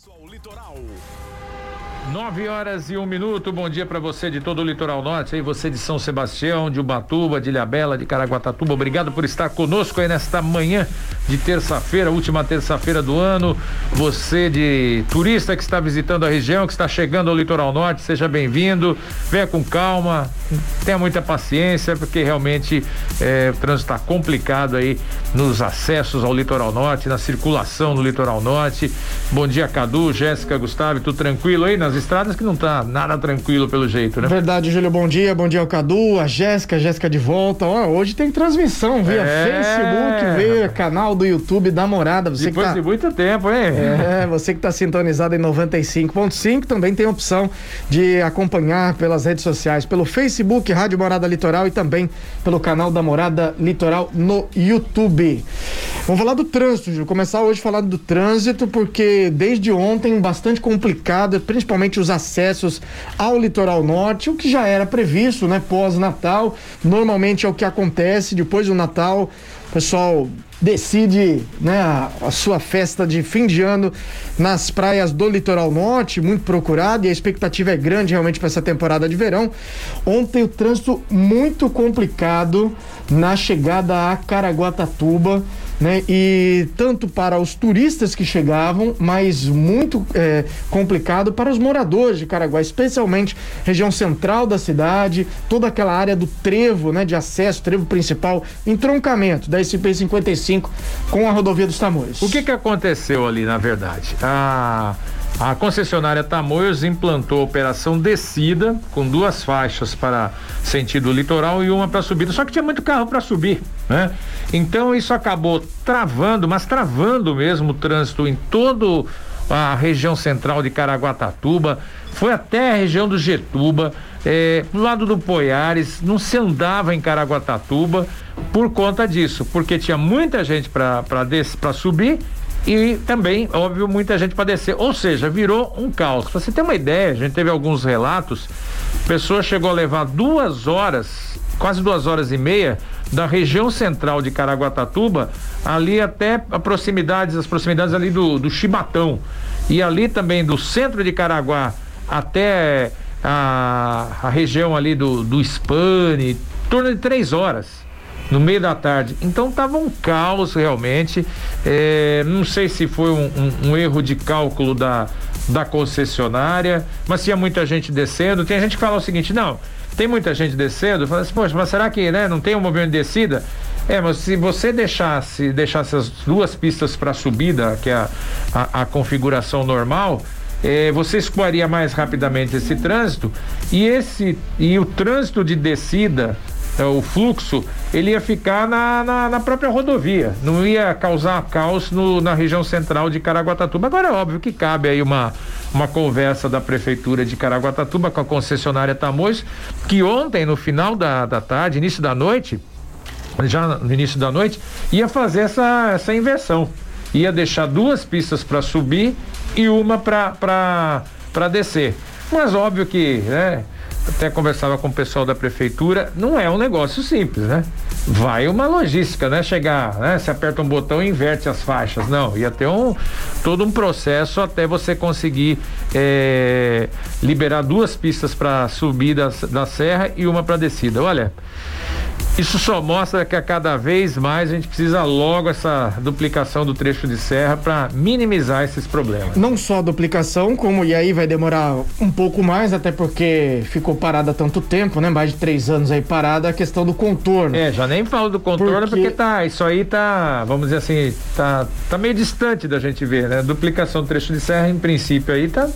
Acesso ao litoral. 9 horas e um minuto. Bom dia para você de todo o litoral norte, aí você de São Sebastião, de Ubatuba, de Ilhabela, de Caraguatatuba. Obrigado por estar conosco aí nesta manhã de terça-feira, última terça-feira do ano. Você de turista que está visitando a região, que está chegando ao litoral norte, seja bem-vindo. Venha com calma, tenha muita paciência, porque realmente é, o trânsito está complicado aí nos acessos ao litoral norte, na circulação no litoral norte. Bom dia, Cadu, Jéssica, Gustavo, tudo tranquilo aí nas estradas que não tá nada tranquilo pelo jeito, né? Verdade, Júlio, bom dia, bom dia ao Cadu, a Jéssica, Jéssica de volta. Ó, hoje tem transmissão via É. Facebook, via canal do YouTube da Morada. Você Depois que de tá... muito tempo, hein? É, você que está sintonizado em 95.5 também tem a opção de acompanhar pelas redes sociais, pelo Facebook Rádio Morada Litoral e também pelo canal da Morada Litoral no YouTube. Vamos falar do trânsito, Júlio. Começar hoje falando do trânsito, porque desde ontem bastante complicado, principalmente os acessos ao litoral norte, o que já era previsto, né? Pós-Natal. Normalmente é o que acontece depois do Natal. O pessoal decide né, a sua festa de fim de ano nas praias do litoral norte, muito procurado, e a expectativa é grande realmente para essa temporada de verão. Ontem o trânsito muito complicado na chegada a Caraguatatuba. Né? E tanto para os turistas que chegavam, mas muito é, complicado para os moradores de Caraguá, especialmente região central da cidade, toda aquela área do trevo, né, de acesso, trevo principal, entroncamento da SP-55 com a rodovia dos Tamoios. O que que aconteceu ali, na verdade? A, a concessionária Tamoios implantou a operação descida com duas faixas para sentido litoral e uma para subida, só que tinha muito carro para subir, né? Então isso acabou travando, mas travando mesmo o trânsito em todo a região central de Caraguatatuba, foi até a região do Getuba, eh, do lado do Poiares, não se andava em Caraguatatuba por conta disso, porque tinha muita gente para subir e também, óbvio, muita gente para descer. Ou seja, virou um caos. Pra você ter uma ideia, a gente teve alguns relatos, a pessoa chegou a levar duas horas, quase duas horas e meia, da região central de Caraguatatuba, ali até a proximidades, as proximidades ali do, do Chibatão. E ali também do centro de Caraguá até a, a região ali do, do Spane, em torno de três horas no meio da tarde. Então tava um caos realmente. É, não sei se foi um, um- um erro de cálculo da, da concessionária, mas tinha muita gente descendo. Tem gente que fala o seguinte: não, tem muita gente descendo. Fala assim, poxa, mas será que né, não tem um movimento de descida? É, mas se você deixasse, deixasse as duas pistas para subida, que é a, a, a configuração normal, eh, você escoaria mais rapidamente esse trânsito e esse e o trânsito de descida é, o fluxo, ele ia ficar na, na, na própria rodovia, não ia causar caos no- na região central de Caraguatatuba. Agora é óbvio que cabe aí uma, uma conversa da prefeitura de Caraguatatuba com a concessionária Tamoios, que ontem, no final da, da tarde, início da noite, já no início da noite, ia fazer essa, essa inversão. Ia deixar duas pistas para subir e uma para descer. Mas óbvio que, né? Até conversava com o pessoal da prefeitura, não é um negócio simples, né? Vai uma logística, né? Chegar, né? Você aperta um botão e inverte as faixas. Não, ia ter um todo um processo até você conseguir eh, liberar duas pistas para subir da, da serra e uma para descida. Olha, isso só mostra que a cada vez mais a gente precisa logo essa duplicação do trecho de serra para minimizar esses problemas. Não só a duplicação, como e aí vai demorar um pouco mais, até porque ficou parada tanto tempo, né? Mais de três anos aí parada, a questão do contorno. É, já nem falo do contorno Porque- porque, tá, isso aí tá, vamos dizer assim, tá, tá meio distante da gente ver, né? Duplicação do trecho de serra, em princípio, aí tá,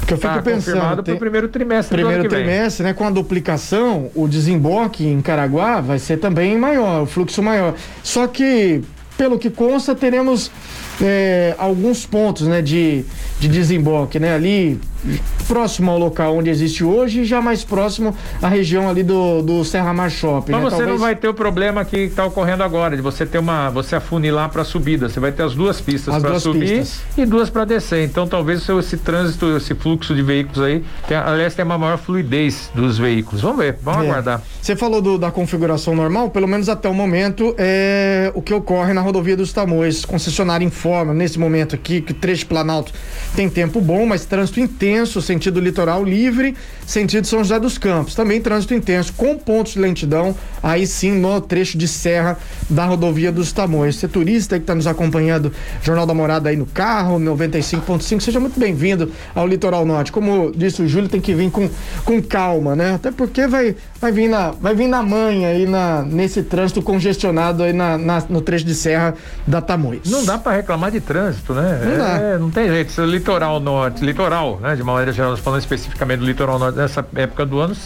Porque eu fico tá pensando, confirmado tem- pro primeiro trimestre primeiro do ano que vem. trimestre, né? Com a duplicação, o desemboque em Caraguá vai ser também maior, o fluxo maior. Só que, pelo que consta, teremos é, alguns pontos, né? De, de desemboque, né? Ali próximo ao local onde existe hoje e já mais próximo à região ali do, do Serra Mar Shopping. Mas né? você Talvez... não vai ter o problema que está ocorrendo agora, de você ter uma. você afunilar para subida. Você vai ter as duas pistas para subir pistas. e duas para descer. Então talvez esse trânsito, esse fluxo de veículos aí, tenha, aliás, tenha uma maior fluidez dos veículos. Vamos ver, vamos é. aguardar. Você falou do, da configuração normal, pelo menos até o momento, é o que ocorre na rodovia dos Tamoios. Concessionária informa nesse momento aqui que o trecho Planalto tem tempo bom, mas trânsito intenso, sentido litoral livre, sentido São José dos Campos. Também trânsito intenso, com pontos de lentidão, aí sim no trecho de serra da rodovia dos Tamoios. Você turista que está nos acompanhando, Jornal da Morada aí no carro, 95.5, seja muito bem-vindo ao Litoral Norte. Como disse o Júlio, tem que vir com, com calma, né? Até porque vai, vai, vir, na, vai vir na manha aí na, nesse trânsito congestionado aí na, na no trecho de serra da Tamoios. Não dá para reclamar de trânsito, né? Não, é, não tem jeito. Litoral Norte, litoral, né? De uma maneira geral, falando especificamente do litoral norte nessa época do ano,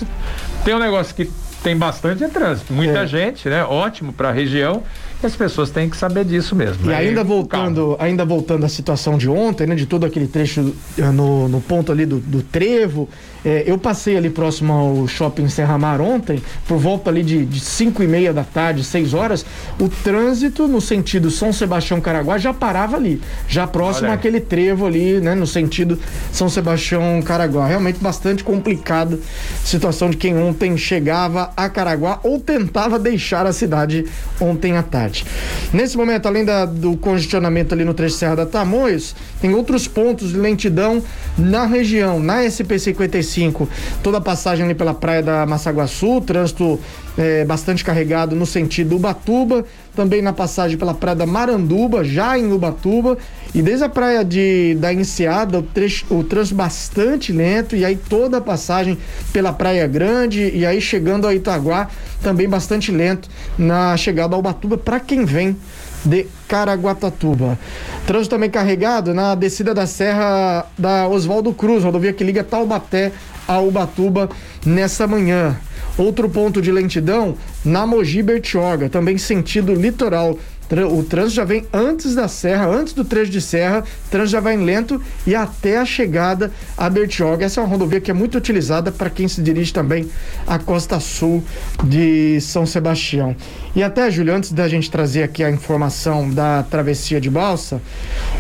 tem um negócio que tem bastante trânsito. Muita é. gente, né? Ótimo para a região. E as pessoas têm que saber disso mesmo. E né? ainda voltando, ainda voltando à situação de ontem, né? De todo aquele trecho eh, no, no ponto ali do, do trevo é, eu passei ali próximo ao shopping Serra Mar ontem, por volta ali de 5 e meia da tarde, 6 horas, o trânsito no sentido São Sebastião Caraguá já parava ali, já próximo Olha. àquele trevo ali, né, no sentido São Sebastião Caraguá. Realmente bastante complicado situação de quem ontem chegava a Caraguá ou tentava deixar a cidade ontem à tarde. Nesse momento, além da, do congestionamento ali no trecho Serra da Tamoios, tem outros pontos de lentidão na região, na SP 55 toda a passagem ali pela praia da Massaguaçu, trânsito é, bastante carregado no sentido Ubatuba, também na passagem pela praia da Maranduba, já em Ubatuba, e desde a praia de, da Enseada, o, o trânsito bastante lento, e aí toda a passagem pela Praia Grande, e aí chegando a Itaguá, também bastante lento na chegada ao Ubatuba, para quem vem de Caraguatatuba. Trânsito também carregado na descida da Serra da Oswaldo Cruz, rodovia que liga Taubaté a Ubatuba nessa manhã. Outro ponto de lentidão na Mogi Bertioga, também sentido litoral o trânsito já vem antes da serra, antes do trecho de serra, o trânsito já vai lento e até a chegada a Bertioga. Essa é uma rodovia que é muito utilizada para quem se dirige também à costa sul de São Sebastião. E até, Júlio, antes da gente trazer aqui a informação da travessia de balsa,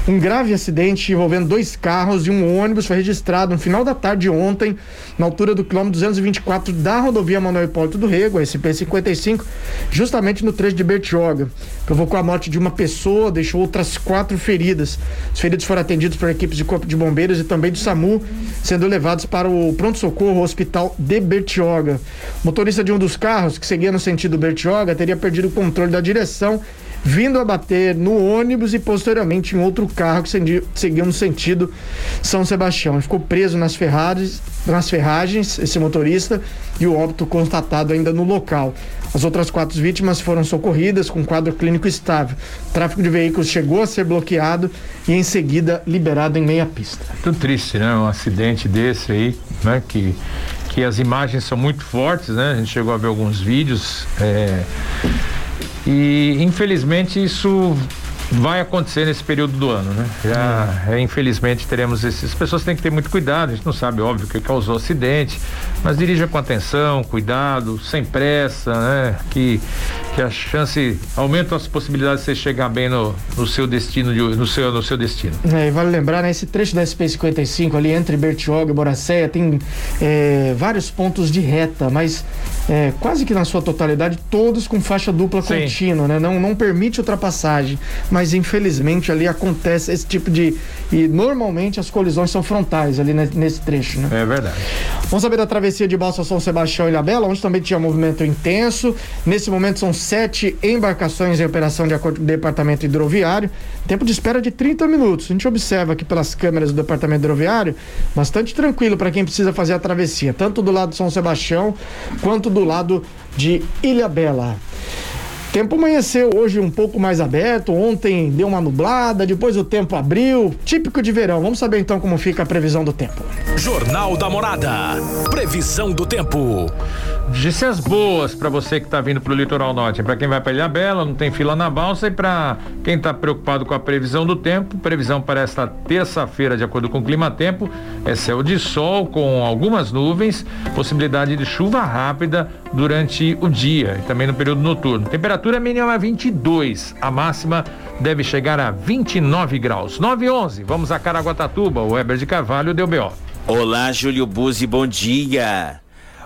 um grave acidente envolvendo dois carros e um ônibus foi registrado no final da tarde de ontem, na altura do quilômetro 224 da rodovia Manuel Hipólito do Rego, SP-55, justamente no trecho de Bertioga. Provocou a morte de uma pessoa, deixou outras quatro feridas. Os feridos foram atendidos por equipes de Corpo de Bombeiros e também do SAMU, sendo levados para o pronto-socorro Hospital de Bertioga. O motorista de um dos carros, que seguia no sentido Bertioga, teria perdido o controle da direção vindo a bater no ônibus e posteriormente em outro carro que seguia no sentido São Sebastião. Ele ficou preso nas ferragens, nas ferragens, esse motorista, e o óbito constatado ainda no local. As outras quatro vítimas foram socorridas com quadro clínico estável. O tráfego de veículos chegou a ser bloqueado e em seguida liberado em meia pista. Muito triste, né? Um acidente desse aí, né? Que, que as imagens são muito fortes, né? A gente chegou a ver alguns vídeos. É e infelizmente isso vai acontecer nesse período do ano, né? Já, é, infelizmente teremos esses. As pessoas têm que ter muito cuidado, a gente não sabe, óbvio, o que causou acidente, mas dirija com atenção, cuidado, sem pressa, né? Que, que a chance aumenta as possibilidades de você chegar bem no, no seu destino, de, no, seu, no seu destino. É, e vale lembrar, né? Esse trecho da SP-55 ali entre Bertioga e Boracéia tem é, vários pontos de reta, mas é, quase que na sua totalidade, todos com faixa dupla Sim. contínua, né? Não, não permite ultrapassagem, mas infelizmente ali acontece esse tipo de. E normalmente as colisões são frontais ali nesse trecho, né? É verdade. Vamos saber da travessia de Balsa São Sebastião e Ilhabela, onde também tinha movimento intenso. Nesse momento são sete embarcações em operação de acordo com o Departamento Hidroviário. Tempo de espera de 30 minutos. A gente observa aqui pelas câmeras do Departamento Hidroviário, bastante tranquilo para quem precisa fazer a travessia, tanto do lado de São Sebastião quanto do lado de Ilha Bela. Tempo amanheceu hoje um pouco mais aberto, ontem deu uma nublada, depois o tempo abriu, típico de verão. Vamos saber então como fica a previsão do tempo. Jornal da Morada. Previsão do tempo. Notícias boas para você que está vindo para o litoral norte. Para quem vai para Ilha Bela, não tem fila na balsa e para quem está preocupado com a previsão do tempo, previsão para esta terça-feira, de acordo com o clima tempo, é céu de sol com algumas nuvens, possibilidade de chuva rápida durante o dia e também no período noturno. Temperatura mínima 22, a máxima deve chegar a 29 graus. 9 e 11, vamos a Caraguatatuba, o Weber de Carvalho deu BO. Olá, Júlio Buzzi, bom dia.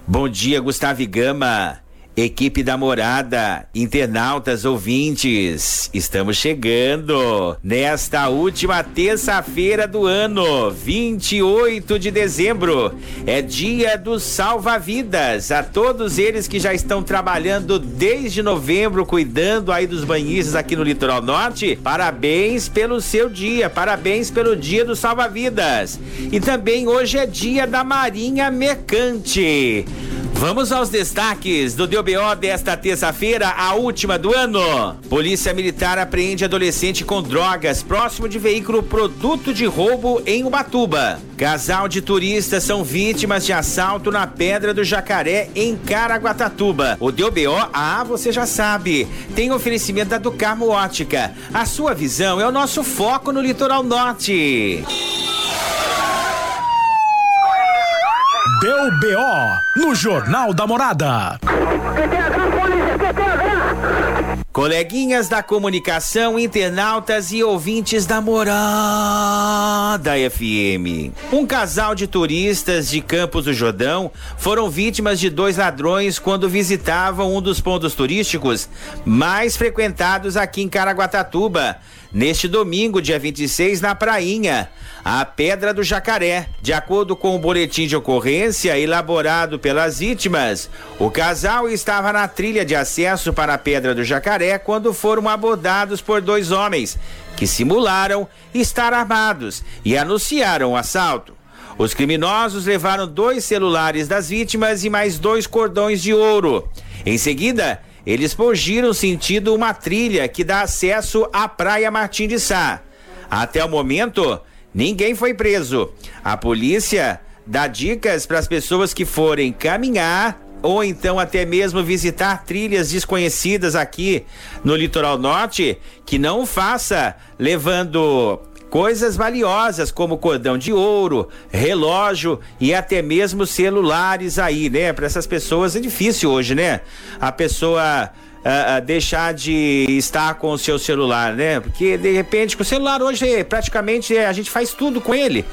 Bom dia, Gustavo Gama. Equipe da Morada, internautas, ouvintes, estamos chegando nesta última terça-feira do ano, 28 de dezembro. É dia do salva-vidas. A todos eles que já estão trabalhando desde novembro, cuidando aí dos banhistas aqui no Litoral Norte, parabéns pelo seu dia, parabéns pelo dia do salva-vidas. E também hoje é dia da Marinha Mercante. Vamos aos destaques do DBO desta terça-feira, a última do ano. Polícia Militar apreende adolescente com drogas próximo de veículo produto de roubo em Ubatuba. Casal de turistas são vítimas de assalto na Pedra do Jacaré, em Caraguatatuba. O DBO, ah, você já sabe, tem oferecimento da Ducarmo Ótica. A sua visão é o nosso foco no litoral norte. Deu BO no Jornal da Morada. Coleguinhas da comunicação, internautas e ouvintes da Morada FM. Um casal de turistas de Campos do Jordão foram vítimas de dois ladrões quando visitavam um dos pontos turísticos mais frequentados aqui em Caraguatatuba neste domingo, dia 26, na Prainha, a Pedra do Jacaré. De acordo com o boletim de ocorrência elaborado pelas vítimas, o casal estava na trilha de acesso para a Pedra do Jacaré quando foram abordados por dois homens que simularam estar armados e anunciaram o assalto. Os criminosos levaram dois celulares das vítimas e mais dois cordões de ouro. Em seguida, eles fugiram sentido uma trilha que dá acesso à Praia Martim de Sá. Até o momento, ninguém foi preso. A polícia dá dicas para as pessoas que forem caminhar ou então até mesmo visitar trilhas desconhecidas aqui no litoral norte, que não faça levando coisas valiosas como cordão de ouro, relógio e até mesmo celulares aí, né? Para essas pessoas é difícil hoje, né? A pessoa uh, uh, deixar de estar com o seu celular, né? Porque de repente com o celular hoje praticamente a gente faz tudo com ele.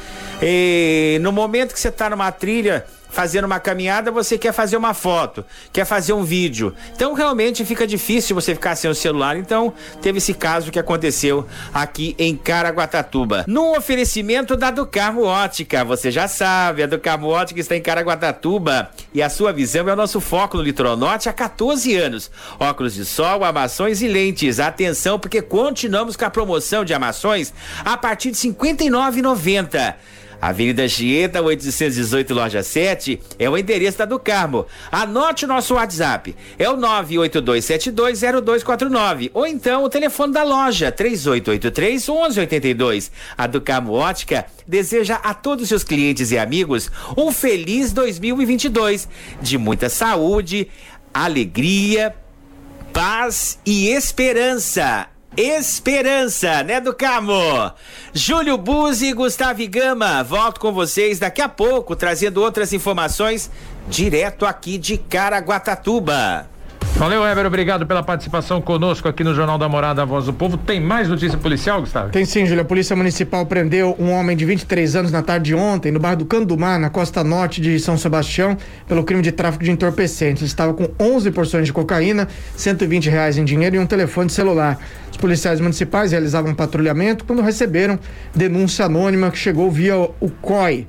E no momento que você está numa trilha fazendo uma caminhada, você quer fazer uma foto, quer fazer um vídeo. Então realmente fica difícil você ficar sem o celular. Então teve esse caso que aconteceu aqui em Caraguatatuba. Num oferecimento da Ducarmo Ótica, você já sabe, a Ducarmo Ótica está em Caraguatatuba e a sua visão é o nosso foco no Litoral Norte há 14 anos. Óculos de sol, armações e lentes. Atenção porque continuamos com a promoção de armações a partir de R$ 59,90. Avenida Gieta, 818, loja 7, é o endereço da do Carmo. Anote o nosso WhatsApp. É o 982720249. Ou então o telefone da loja, 3883 1182. A do Carmo Ótica deseja a todos os seus clientes e amigos um feliz 2022 de muita saúde, alegria, paz e esperança. Esperança, né, do Camo? Júlio Buzzi e Gustavo Gama, volto com vocês daqui a pouco, trazendo outras informações direto aqui de Caraguatatuba. Valeu, Ever, obrigado pela participação conosco aqui no Jornal da Morada, a Voz do Povo. Tem mais notícia policial, Gustavo? Tem sim, Júlia. A Polícia Municipal prendeu um homem de 23 anos na tarde de ontem, no bairro do Candumar, na costa norte de São Sebastião, pelo crime de tráfico de entorpecentes. Ele estava com 11 porções de cocaína, 120 reais em dinheiro e um telefone celular. Os policiais municipais realizavam um patrulhamento quando receberam denúncia anônima que chegou via o COI,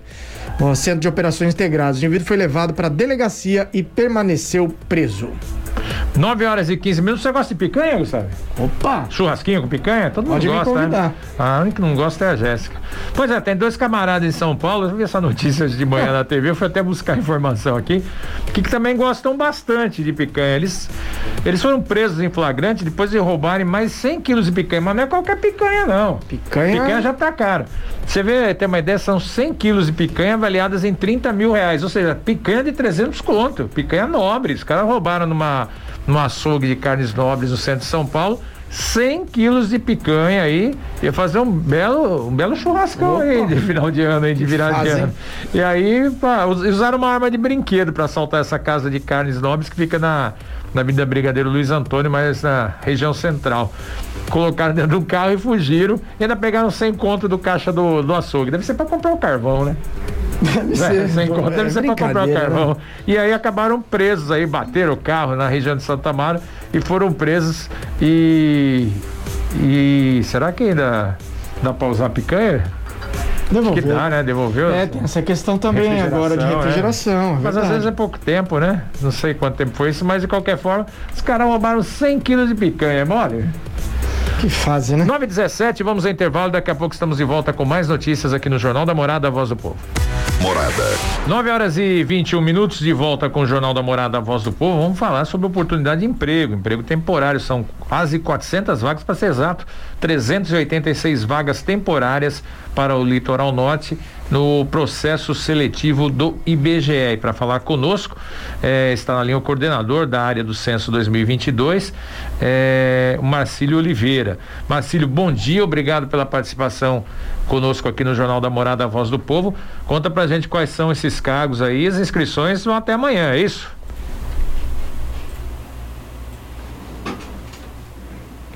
o Centro de Operações Integradas. O indivíduo foi levado para a delegacia e permaneceu preso. 9 horas e 15 minutos. Você gosta de picanha, Gustavo? Opa! Churrasquinho com picanha? Todo mundo Pode gosta, né? Ah, a única que não gosta é a Jéssica. Pois é, tem dois camaradas em São Paulo. Eu vi essa notícia de manhã na TV. Eu fui até buscar informação aqui. Que, que também gostam bastante de picanha. Eles Eles foram presos em flagrante depois de roubarem mais 100 quilos de picanha, mas não é qualquer picanha, não. Picanha. Picanha já tá caro. Você vê, tem uma ideia, são 100 quilos de picanha avaliadas em 30 mil reais, ou seja, picanha de 300 conto, picanha nobre. Os caras roubaram numa, numa açougue de carnes nobres no centro de São Paulo 100 quilos de picanha aí, ia fazer um belo, um belo churrascão Opa. aí de final de ano, aí, de virar de ano. E aí, pá, usaram uma arma de brinquedo para assaltar essa casa de carnes nobres que fica na, na Avenida Brigadeiro Luiz Antônio, mas na região central. Colocaram dentro do carro e fugiram, e ainda pegaram 100 conto do caixa do, do açougue. Deve ser para comprar o carvão, né? Deve ser. Sem conta, deve ser para comprar o carvão. Né? E aí acabaram presos aí, bateram o carro na região de Santa Mara e foram presos e. E será que ainda dá para usar picanha? Devolveu. Que dá, né? Devolveu. É, tem essa questão também agora de refrigeração. É. Mas às vezes é pouco tempo, né? Não sei quanto tempo foi isso, mas de qualquer forma, os caras roubaram 100 quilos de picanha, é mole? Que fase, né? 9 17 vamos ao intervalo. Daqui a pouco estamos de volta com mais notícias aqui no Jornal da Morada, a Voz do Povo. Morada. 9 horas e 21 minutos de volta com o Jornal da Morada, a Voz do Povo. Vamos falar sobre oportunidade de emprego, emprego temporário. São quase 400 vagas, para ser exato, 386 vagas temporárias para o Litoral Norte no processo seletivo do IBGE. Para falar conosco, eh, está na linha o coordenador da área do Censo 2022, eh, Marcílio Oliveira. Marcílio, bom dia, obrigado pela participação conosco aqui no Jornal da Morada, a Voz do Povo. Conta pra gente quais são esses cargos aí, as inscrições vão até amanhã, é isso?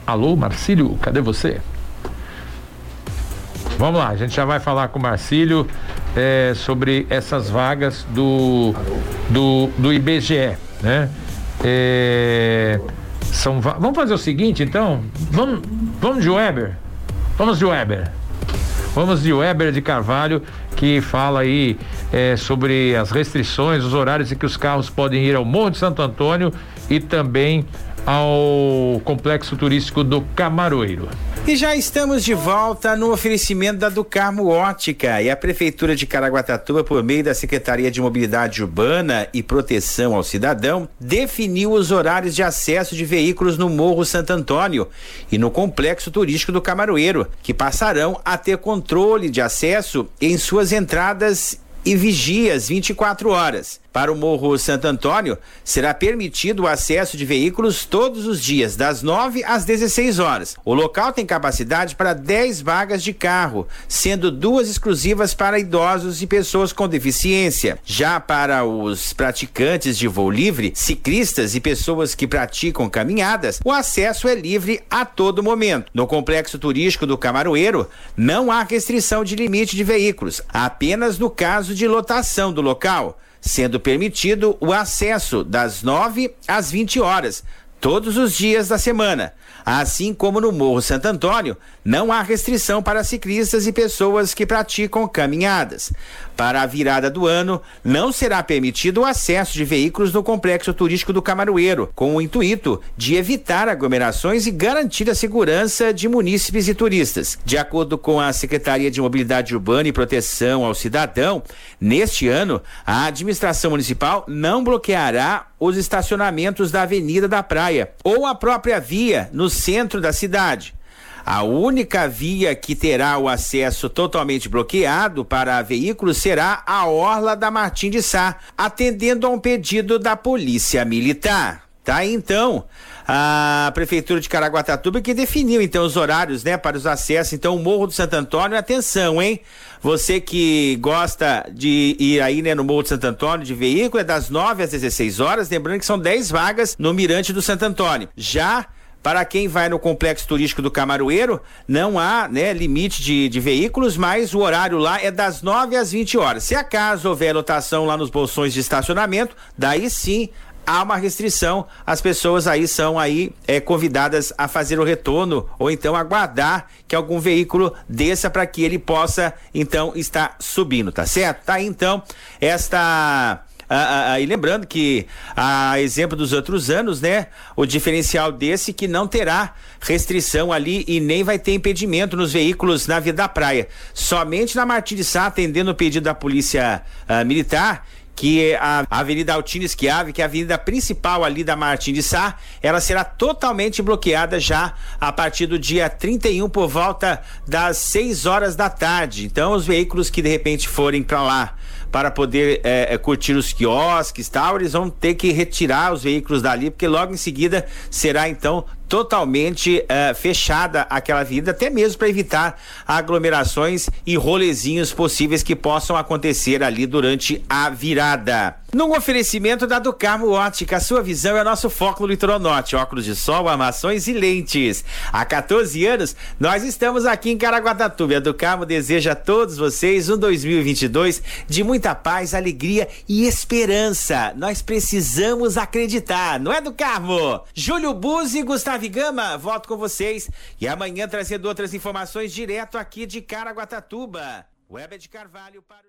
Alô, Marcílio, cadê você? Vamos lá, a gente já vai falar com o Marcílio é, sobre essas vagas do, do, do IBGE, né? É, são, vamos fazer o seguinte, então? Vamos, vamos de Weber? Vamos de Weber. Vamos de Weber de Carvalho, que fala aí é, sobre as restrições, os horários em que os carros podem ir ao Morro de Santo Antônio e também ao complexo turístico do Camaroeiro. E já estamos de volta no oferecimento da Ducarmo Ótica e a Prefeitura de Caraguatatuba, por meio da Secretaria de Mobilidade Urbana e Proteção ao Cidadão, definiu os horários de acesso de veículos no Morro Santo Antônio e no Complexo Turístico do Camaroeiro, que passarão a ter controle de acesso em suas entradas e vigias 24 horas. Para o Morro Santo Antônio, será permitido o acesso de veículos todos os dias, das 9 às 16 horas. O local tem capacidade para 10 vagas de carro, sendo duas exclusivas para idosos e pessoas com deficiência. Já para os praticantes de voo livre, ciclistas e pessoas que praticam caminhadas, o acesso é livre a todo momento. No complexo turístico do Camaroeiro, não há restrição de limite de veículos, apenas no caso de lotação do local sendo permitido o acesso das 9 às 20 horas, todos os dias da semana. Assim como no Morro Santo Antônio, não há restrição para ciclistas e pessoas que praticam caminhadas. Para a virada do ano, não será permitido o acesso de veículos no complexo turístico do Camaroeiro, com o intuito de evitar aglomerações e garantir a segurança de munícipes e turistas. De acordo com a Secretaria de Mobilidade Urbana e Proteção ao Cidadão, neste ano, a administração municipal não bloqueará os estacionamentos da Avenida da Praia ou a própria via no centro da cidade. A única via que terá o acesso totalmente bloqueado para veículos será a Orla da Martim de Sá, atendendo a um pedido da Polícia Militar. Tá então a prefeitura de Caraguatatuba que definiu então os horários, né, para os acessos. Então o Morro do Santo Antônio, atenção, hein? Você que gosta de ir aí, né, no Morro do Santo Antônio de veículo é das 9 às 16 horas, lembrando que são 10 vagas no Mirante do Santo Antônio. Já para quem vai no complexo turístico do Camaroeiro, não há né, limite de, de veículos, mas o horário lá é das 9 às 20 horas. Se acaso houver lotação lá nos bolsões de estacionamento, daí sim há uma restrição, as pessoas aí são aí é, convidadas a fazer o retorno ou então aguardar que algum veículo desça para que ele possa então estar subindo, tá certo? Tá aí então esta ah, ah, e lembrando que, a exemplo dos outros anos, né? O diferencial desse que não terá restrição ali e nem vai ter impedimento nos veículos na via da praia. Somente na Sá, atendendo o pedido da Polícia ah, Militar, que a Avenida Altino Schiave, que é a avenida principal ali da Martim de Sá, ela será totalmente bloqueada já a partir do dia 31 por volta das 6 horas da tarde. Então, os veículos que de repente forem para lá para poder é, curtir os quiosques tal, eles vão ter que retirar os veículos dali, porque logo em seguida será então totalmente uh, fechada aquela avenida, até mesmo para evitar aglomerações e rolezinhos possíveis que possam acontecer ali durante a virada. Num oferecimento da do Carmo Ótica, sua visão é nosso foco no litoral norte, óculos de sol, armações e lentes. Há 14 anos, nós estamos aqui em Caraguatatuba. A do Carmo deseja a todos vocês um 2022 de muita paz, alegria e esperança. Nós precisamos acreditar, não é do Carmo? Júlio Buzzi e Gustavo Flávio Gama, volto com vocês e amanhã trazendo outras informações direto aqui de Caraguatatuba. Weber de Carvalho para